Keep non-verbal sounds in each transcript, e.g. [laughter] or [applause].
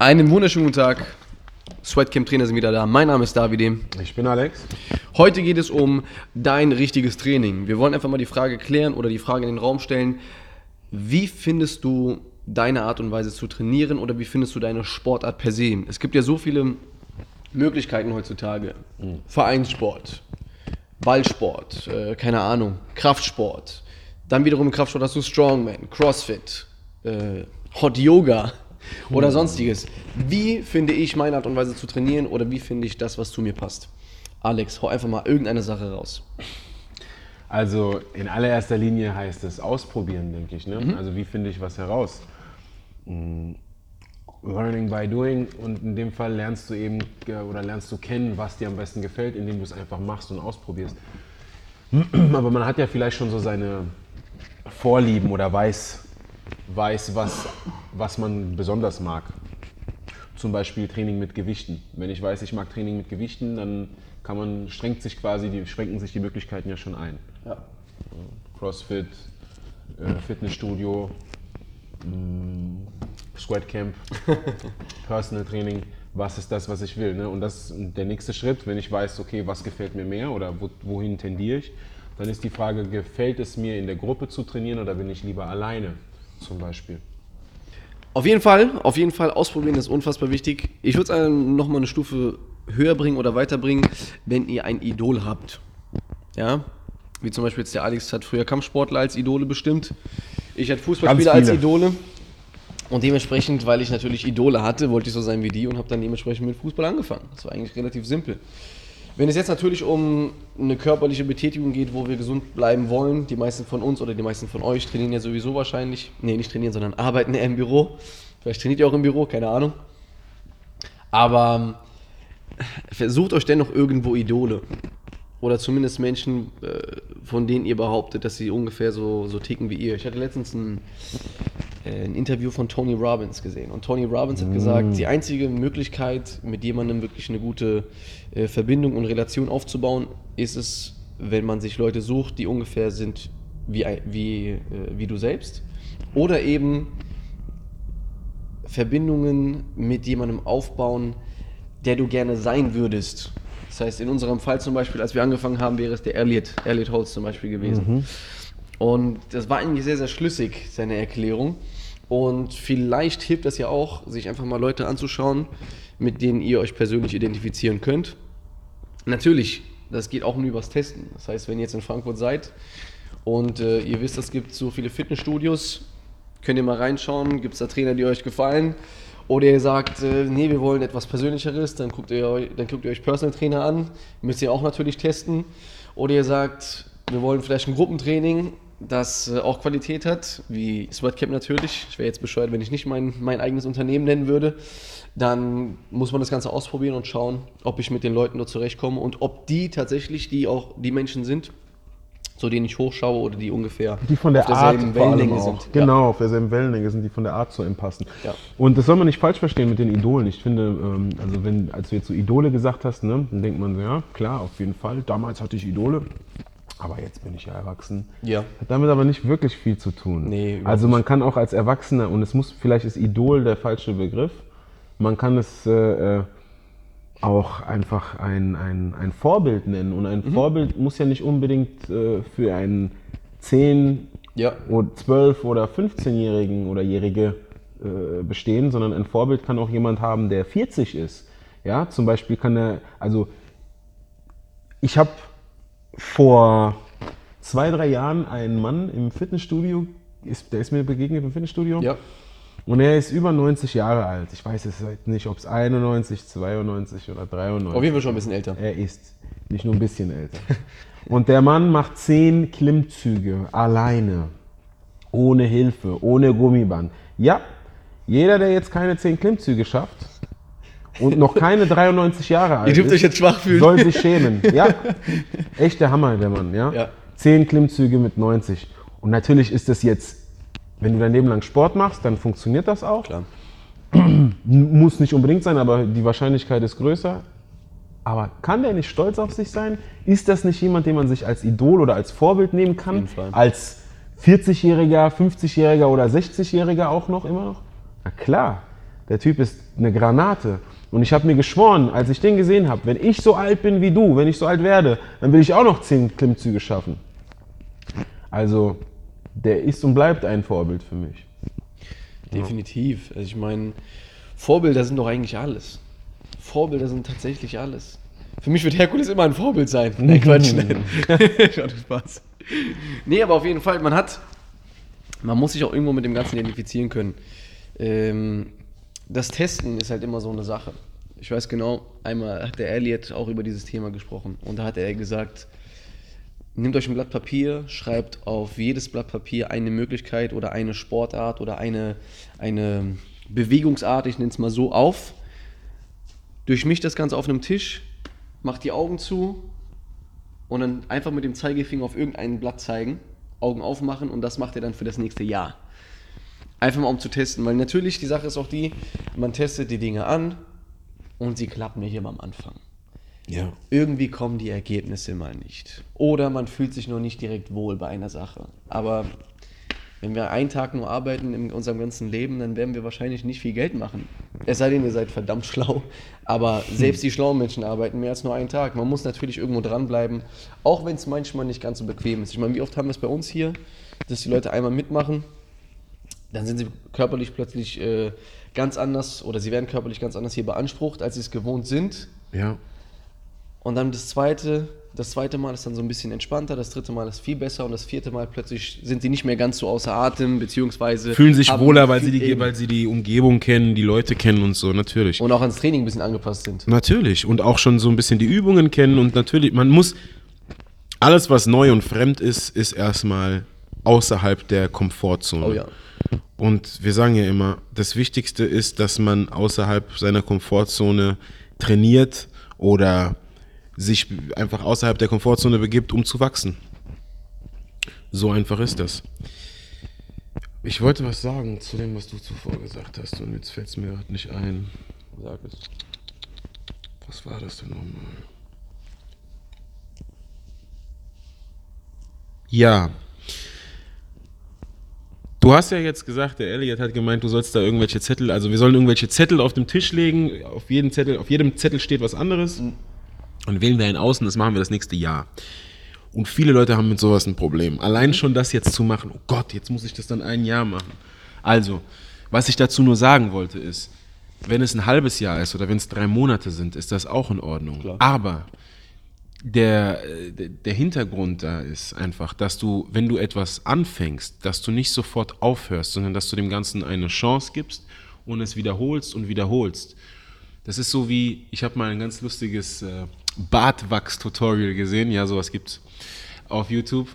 Einen wunderschönen guten Tag. Sweatcamp Trainer sind wieder da. Mein Name ist Davide. Ich bin Alex. Heute geht es um dein richtiges Training. Wir wollen einfach mal die Frage klären oder die Frage in den Raum stellen. Wie findest du deine Art und Weise zu trainieren oder wie findest du deine Sportart per se? Es gibt ja so viele Möglichkeiten heutzutage. Vereinssport, Ballsport, äh, keine Ahnung, Kraftsport. Dann wiederum im Kraftsport hast du Strongman, Crossfit, äh, Hot Yoga oder sonstiges. Wie finde ich meine Art und Weise zu trainieren oder wie finde ich das, was zu mir passt? Alex, hau einfach mal irgendeine Sache raus. Also in allererster Linie heißt es ausprobieren, denke ich. Ne? Also wie finde ich was heraus? Mm, Learning by doing und in dem Fall lernst du eben äh, oder lernst du kennen, was dir am besten gefällt, indem du es einfach machst und ausprobierst. [clears throat] Aber man hat ja vielleicht schon so seine Vorlieben oder weiß, weiß was, was man besonders mag. Zum Beispiel Training mit Gewichten. Wenn ich weiß, ich mag Training mit Gewichten, dann kann man, schränkt sich quasi, die, schränken sich die Möglichkeiten ja schon ein. Ja. Crossfit, äh, Fitnessstudio, mh, Squatcamp, [laughs] Personal Training, was ist das, was ich will. Ne? Und das ist der nächste Schritt, wenn ich weiß, okay, was gefällt mir mehr oder wo, wohin tendiere ich, dann ist die Frage, gefällt es mir in der Gruppe zu trainieren oder bin ich lieber alleine zum Beispiel? Auf jeden Fall, auf jeden Fall ausprobieren ist unfassbar wichtig. Ich würde es nochmal eine Stufe höher bringen oder weiterbringen, wenn ihr ein Idol habt. Ja, wie zum Beispiel jetzt der Alex hat früher Kampfsportler als Idole bestimmt. Ich hatte Fußballspieler als. Idole. Und dementsprechend, weil ich natürlich Idole hatte, wollte ich so sein wie die und habe dann dementsprechend mit Fußball angefangen. Das war eigentlich relativ simpel. Wenn es jetzt natürlich um eine körperliche Betätigung geht, wo wir gesund bleiben wollen, die meisten von uns oder die meisten von euch trainieren ja sowieso wahrscheinlich, nee, nicht trainieren, sondern arbeiten eher im Büro. Vielleicht trainiert ihr auch im Büro, keine Ahnung. Aber ähm, versucht euch dennoch irgendwo Idole. Oder zumindest Menschen, äh, von denen ihr behauptet, dass sie ungefähr so, so ticken wie ihr. Ich hatte letztens ein, äh, ein Interview von Tony Robbins gesehen. Und Tony Robbins hat gesagt, die einzige Möglichkeit, mit jemandem wirklich eine gute äh, Verbindung und Relation aufzubauen, ist es, wenn man sich Leute sucht, die ungefähr sind wie, wie, äh, wie du selbst. Oder eben Verbindungen mit jemandem aufbauen, der du gerne sein würdest. Das heißt, in unserem Fall zum Beispiel, als wir angefangen haben, wäre es der Elliot, Elliot Holz zum Beispiel gewesen. Und das war eigentlich sehr, sehr schlüssig, seine Erklärung. Und vielleicht hilft das ja auch, sich einfach mal Leute anzuschauen, mit denen ihr euch persönlich identifizieren könnt. Natürlich, das geht auch nur übers Testen. Das heißt, wenn ihr jetzt in Frankfurt seid und äh, ihr wisst, es gibt so viele Fitnessstudios, könnt ihr mal reinschauen, gibt es da Trainer, die euch gefallen. Oder ihr sagt, äh, nee, wir wollen etwas Persönlicheres, dann guckt, ihr, dann guckt ihr euch Personal Trainer an, müsst ihr auch natürlich testen. Oder ihr sagt, wir wollen vielleicht ein Gruppentraining, das äh, auch Qualität hat, wie Sweatcamp natürlich. Ich wäre jetzt bescheuert, wenn ich nicht mein, mein eigenes Unternehmen nennen würde. Dann muss man das Ganze ausprobieren und schauen, ob ich mit den Leuten dort zurechtkomme und ob die tatsächlich die auch die Menschen sind, zu denen ich hochschaue oder die ungefähr Die von der auf Art Wellenlänge sind. Genau, auf derselben Wellenlänge sind die von der Art zu einem passen. Ja. Und das soll man nicht falsch verstehen mit den Idolen. Ich finde, ähm, also wenn, als du jetzt so Idole gesagt hast, ne, dann denkt man so, ja, klar, auf jeden Fall. Damals hatte ich Idole. Aber jetzt bin ich ja erwachsen. Ja. Hat damit aber nicht wirklich viel zu tun. Nee, also man kann auch als Erwachsener, und es muss, vielleicht ist Idol der falsche Begriff, man kann es äh, äh, auch einfach ein, ein, ein Vorbild nennen. Und ein Vorbild muss ja nicht unbedingt äh, für einen 10, Ja. oder 12 oder 15-Jährigen oder Jährige äh, bestehen, sondern ein Vorbild kann auch jemand haben, der 40 ist. Ja, zum Beispiel kann er, also ich habe vor zwei, drei Jahren einen Mann im Fitnessstudio, ist, der ist mir begegnet im Fitnessstudio. Ja. Und er ist über 90 Jahre alt. Ich weiß jetzt nicht, ob es 91, 92 oder 93 Auf jeden Fall schon ein bisschen älter. er ist nicht nur ein bisschen älter. [laughs] Und der Mann macht zehn Klimmzüge alleine, ohne Hilfe, ohne Gummiband. Ja, jeder, der jetzt keine zehn Klimmzüge schafft und noch keine 93 Jahre alt Ihr dürft ist, euch jetzt schwach fühlen. soll sich schämen. Ja, [laughs] echt der Hammer, der Mann. Ja? Ja. Zehn Klimmzüge mit 90. Und natürlich ist das jetzt, wenn du dein Leben lang Sport machst, dann funktioniert das auch. Klar. [clears throat] Muss nicht unbedingt sein, aber die Wahrscheinlichkeit ist größer. Aber kann der nicht stolz auf sich sein? Ist das nicht jemand, den man sich als Idol oder als Vorbild nehmen kann? Als 40-Jähriger, 50-Jähriger oder 60-Jähriger auch noch immer noch? Na klar, der Typ ist eine Granate. Und ich habe mir geschworen, als ich den gesehen habe, wenn ich so alt bin wie du, wenn ich so alt werde, dann will ich auch noch zehn Klimmzüge schaffen. Also, der ist und bleibt ein Vorbild für mich. Definitiv. Also ich meine, Vorbilder sind doch eigentlich alles. Vorbilder sind tatsächlich alles. Für mich wird Herkules immer ein Vorbild sein. [laughs] Nein, Quatsch. [laughs] Nein. Schaut Spaß. Nee, aber auf jeden Fall, man hat, man muss sich auch irgendwo mit dem Ganzen identifizieren können. Ähm, das Testen ist halt immer so eine Sache. Ich weiß genau, einmal hat der Elliot auch über dieses Thema gesprochen und da hat er gesagt, nehmt euch ein Blatt Papier, schreibt auf jedes Blatt Papier eine Möglichkeit oder eine Sportart oder eine, eine Bewegungsart, ich nenne es mal so, auf. Durchmischt das Ganze auf einem Tisch, macht die Augen zu und dann einfach mit dem Zeigefinger auf irgendein Blatt zeigen, Augen aufmachen und das macht ihr dann für das nächste Jahr. Einfach mal um zu testen, weil natürlich die Sache ist auch die, man testet die Dinge an und sie klappen nicht immer am Anfang. Ja. Irgendwie kommen die Ergebnisse mal nicht. Oder man fühlt sich nur nicht direkt wohl bei einer Sache. Aber wenn wir einen Tag nur arbeiten in unserem ganzen Leben, dann werden wir wahrscheinlich nicht viel Geld machen. Es sei denn, ihr seid verdammt schlau. Aber selbst die schlauen Menschen arbeiten mehr als nur einen Tag. Man muss natürlich irgendwo dranbleiben, auch wenn es manchmal nicht ganz so bequem ist. Ich meine, wie oft haben wir es bei uns hier, dass die Leute einmal mitmachen, dann sind sie körperlich plötzlich äh, ganz anders oder sie werden körperlich ganz anders hier beansprucht, als sie es gewohnt sind. Ja. Und dann das zweite, das zweite Mal ist dann so ein bisschen entspannter, das dritte Mal ist viel besser und das vierte Mal plötzlich sind sie nicht mehr ganz so außer Atem, beziehungsweise Fühlen sich wohler, weil sie, die, eben- weil sie die Umgebung kennen, die Leute kennen und so, natürlich. und auch ans Training ein bisschen angepasst sind. Natürlich. Und auch schon so ein bisschen die Übungen kennen und natürlich, man muss, alles was neu und fremd ist, ist erstmal außerhalb der Komfortzone. Oh ja. Und wir sagen ja immer, das Wichtigste ist, dass man außerhalb seiner Komfortzone trainiert oder sich einfach außerhalb der Komfortzone begibt, um zu wachsen. So einfach ist das. Ich wollte was sagen zu dem, was du zuvor gesagt hast und jetzt fällt es mir gerade nicht ein. Sag es. Was war das denn nochmal? Ja. Du hast ja jetzt gesagt, der Elliot hat gemeint, du sollst da irgendwelche Zettel, also wir sollen irgendwelche Zettel auf dem Tisch legen. Auf jedem Zettel, auf jedem Zettel steht was anderes. Und wählen wir einen aus und das machen wir das nächste Jahr. Und viele Leute haben mit sowas ein Problem. Allein schon das jetzt zu machen, oh Gott, jetzt muss ich das dann ein Jahr machen. Also, was ich dazu nur sagen wollte ist, wenn es ein halbes Jahr ist oder wenn es drei Monate sind, ist das auch in Ordnung. Klar. Aber der, der- Hintergrund da ist einfach, dass du, wenn du etwas anfängst, dass du nicht sofort aufhörst, sondern dass du dem Ganzen eine Chance gibst und es wiederholst und wiederholst. Das ist so wie, ich habe mal ein ganz lustiges äh, Bartwachs-Tutorial gesehen, ja, sowas gibt's auf YouTube.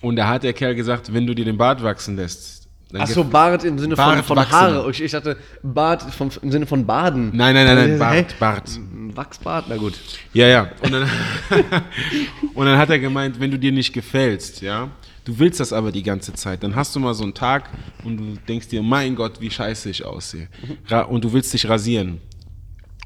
Und da hat der Kerl gesagt, wenn du dir den Bart wachsen lässt, Achso, Bart im Sinne von, Bart von wachsen. Haare. Ich, ich dachte Bart vom, im Sinne von Baden. Nein, nein, nein, nein, Hä? Bart, Bart. Wachsbart, na gut. Ja, ja. Und dann, [laughs] und dann hat er gemeint, wenn du dir nicht gefällst, ja, du willst das aber die ganze Zeit, dann hast du mal so einen Tag und du denkst dir, mein Gott, wie scheiße ich aussehe. Und du willst dich rasieren.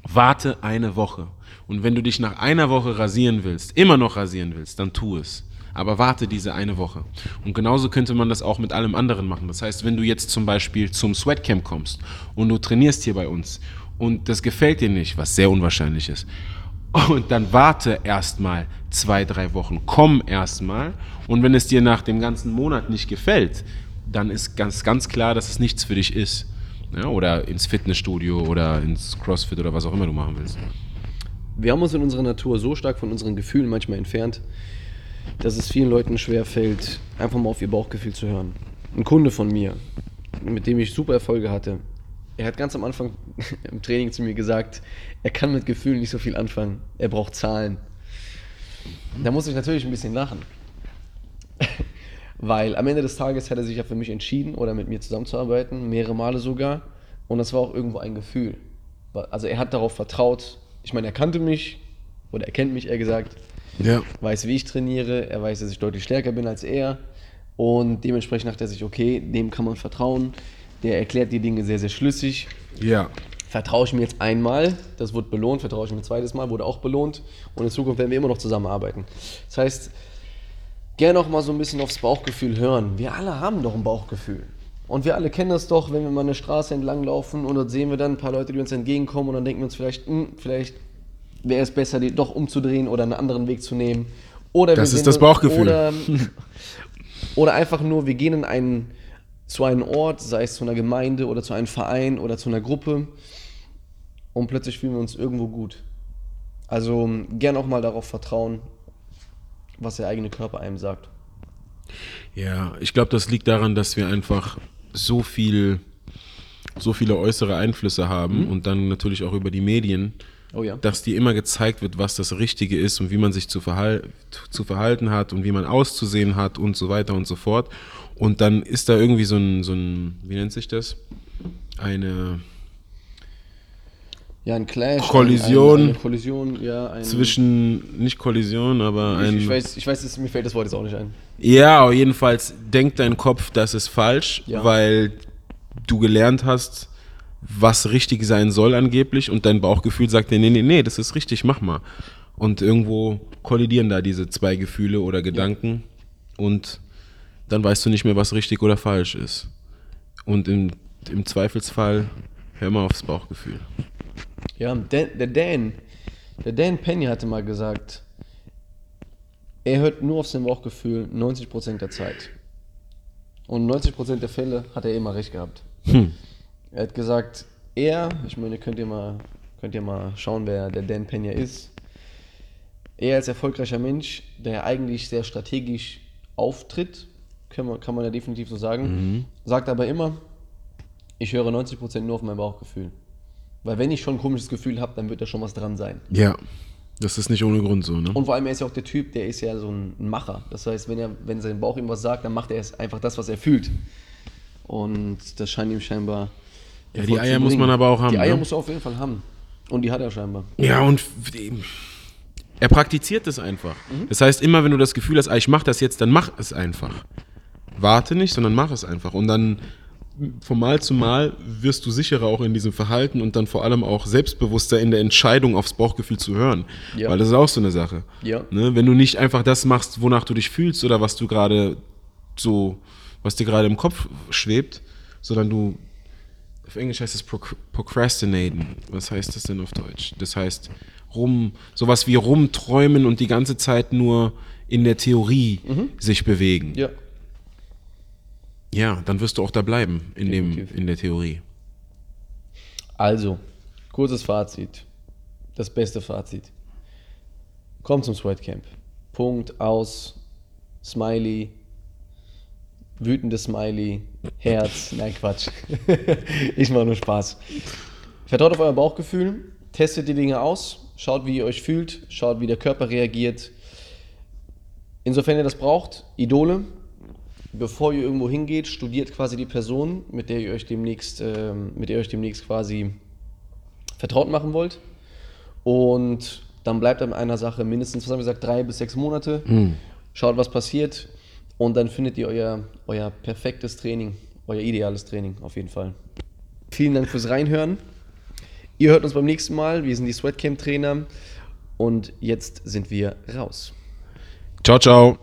Warte eine Woche. Und wenn du dich nach einer Woche rasieren willst, immer noch rasieren willst, dann tu es. Aber warte diese eine Woche. Und genauso könnte man das auch mit allem anderen machen. Das heißt, wenn du jetzt zum Beispiel zum Sweatcamp kommst und du trainierst hier bei uns und das gefällt dir nicht, was sehr unwahrscheinlich ist, und dann warte erstmal zwei, drei Wochen, komm erstmal. Und wenn es dir nach dem ganzen Monat nicht gefällt, dann ist ganz, ganz klar, dass es nichts für dich ist. Ja, oder ins Fitnessstudio oder ins Crossfit oder was auch immer du machen willst. Wir haben uns in unserer Natur so stark von unseren Gefühlen manchmal entfernt, dass es vielen Leuten schwer fällt, einfach mal auf ihr Bauchgefühl zu hören. Ein Kunde von mir, mit dem ich super Erfolge hatte, er hat ganz am Anfang [laughs] im Training zu mir gesagt, er kann mit Gefühlen nicht so viel anfangen. Er braucht Zahlen. Da muss ich natürlich ein bisschen lachen. [laughs] Weil am Ende des Tages hat er sich ja für mich entschieden oder mit mir zusammenzuarbeiten, mehrere Male sogar. Und das war auch irgendwo ein Gefühl. Also er hat darauf vertraut. Ich meine, er kannte mich oder er kennt mich, eher gesagt, Ja. weiß, wie ich trainiere, er weiß, dass ich deutlich stärker bin als er. Und dementsprechend dachte er sich, okay, dem kann man vertrauen. Der erklärt die Dinge sehr, sehr schlüssig. Ja. Vertraue ich mir jetzt einmal, das wird belohnt, vertraue ich mir ein zweites Mal, wurde auch belohnt und in Zukunft werden wir immer noch zusammenarbeiten. Das heißt, gerne auch mal so ein bisschen aufs Bauchgefühl hören. Wir alle haben doch ein Bauchgefühl. Und wir alle kennen das doch, wenn wir mal eine Straße entlang laufen und dort sehen wir dann ein paar Leute, die uns entgegenkommen und dann denken wir uns vielleicht, hm, vielleicht wäre es besser, die doch umzudrehen oder einen anderen Weg zu nehmen. Oder Das ist das Bauchgefühl. Oder, [laughs] oder einfach nur, wir gehen in einen, zu einem Ort, sei es zu einer Gemeinde oder zu einem Verein oder zu einer Gruppe und plötzlich fühlen wir uns irgendwo gut. Also gern auch mal darauf vertrauen, was der eigene Körper einem sagt. Ja, ich glaube, das liegt daran, dass wir einfach so viel, so viele äußere Einflüsse haben und dann natürlich auch über die Medien, Oh ja. dass dir immer gezeigt wird, was das Richtige ist und wie man sich zu, verhal zu verhalten hat und wie man auszusehen hat und so weiter und so fort. Und dann ist da irgendwie so ein, so ein wie nennt sich das? Eine Ja, ein Clash. Kollision. Ein, ein, eine Kollision, ja. Ein, zwischen, nicht Kollision, aber ich, ein. ich weiß, ich weiß es, mir fällt das Wort jetzt auch nicht ein. Ja, aber jedenfalls denkt dein Kopf, das ist falsch, Ja. weil du gelernt hast, was richtig sein soll angeblich und dein Bauchgefühl sagt dir, nee, nee, nee, das ist richtig, mach mal. Und irgendwo kollidieren da diese zwei Gefühle oder Gedanken und dann weißt du nicht mehr, was richtig oder falsch ist. Und im, im Zweifelsfall hör mal aufs Bauchgefühl. Ja, der, der Dan, der Dan Penny hatte mal gesagt, er hört nur auf sein Bauchgefühl 90% der Zeit. Und 90% der Fälle hat er immer recht gehabt. Er hat gesagt, er, ich meine, könnt ihr mal, könnt ihr mal schauen, wer der Dan Pena ist. Er als erfolgreicher Mensch, der eigentlich sehr strategisch auftritt, kann man, kann man ja definitiv so sagen, sagt aber immer, ich höre 90% nur auf mein Bauchgefühl. Weil wenn ich schon ein komisches Gefühl habe, dann wird da schon was dran sein. Ja, das ist nicht ohne Grund so, ne? Und vor allem, er ist ja auch der Typ, der ist ja so ein Macher. Das heißt, wenn, er, wenn sein Bauch ihm was sagt, dann macht er es einfach das, was er fühlt. Und das scheint ihm scheinbar. Ja, die Eier muss man aber auch haben, Die Eier ne? muss er auf jeden Fall haben. Und die hat er scheinbar. Ja, und er praktiziert es einfach. Das heißt, immer wenn du das Gefühl hast, ah, ich mach das jetzt, dann mach es einfach. Warte nicht, sondern mach es einfach. Und dann von Mal zu Mal wirst du sicherer auch in diesem Verhalten und dann vor allem auch selbstbewusster in der Entscheidung aufs Bauchgefühl zu hören. Ja. Weil das ist auch so eine Sache. Ja. Ne? Wenn du nicht einfach das machst, wonach du dich fühlst oder was du gerade so, was dir gerade im Kopf schwebt, sondern du auf Englisch heißt es proc- procrastinaten. Was heißt das denn auf Deutsch? Das heißt rum, sowas wie rumträumen und die ganze Zeit nur in der Theorie sich bewegen. Ja. Ja, dann wirst du auch da bleiben in, dem, in der Theorie. Also, kurzes Fazit. Das beste Fazit. Komm zum Sweatcamp. Punkt, aus, Smiley, wütendes Smiley, Herz, nein Quatsch. [laughs] ich mache nur Spaß. Vertraut auf euer Bauchgefühl, testet die Dinge aus, schaut, wie ihr euch fühlt, schaut, wie der Körper reagiert. Insofern ihr das braucht, Idole, bevor ihr irgendwo hingeht, studiert quasi die Person, mit der ihr euch demnächst, ähm, mit der ihr euch demnächst quasi vertraut machen wollt. Und dann bleibt an einer Sache mindestens, was haben wir gesagt, drei bis sechs Monate. Schaut, was passiert. Und dann findet ihr euer, euer perfektes Training, euer ideales Training auf jeden Fall. Vielen Dank fürs Reinhören. Ihr hört uns beim nächsten Mal. Wir sind die Sweatcamp-Trainer. Und jetzt sind wir raus. Ciao, ciao.